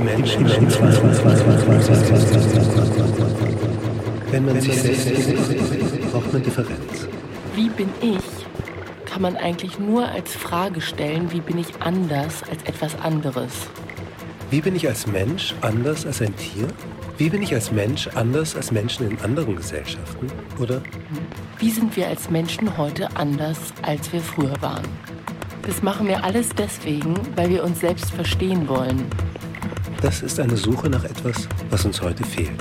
die Menschen, wenn man sich selbst beobachtet, braucht man Differenz. Wie bin ich? Kann man eigentlich nur als Frage stellen, wie bin ich anders als etwas anderes? Wie bin ich als Mensch anders als ein Tier? Wie bin ich als Mensch anders als Menschen in anderen Gesellschaften? Oder? Wie sind wir als Menschen heute anders, als wir früher waren? Das machen wir alles deswegen, weil wir uns selbst verstehen wollen. Das ist eine Suche nach etwas, was uns heute fehlt.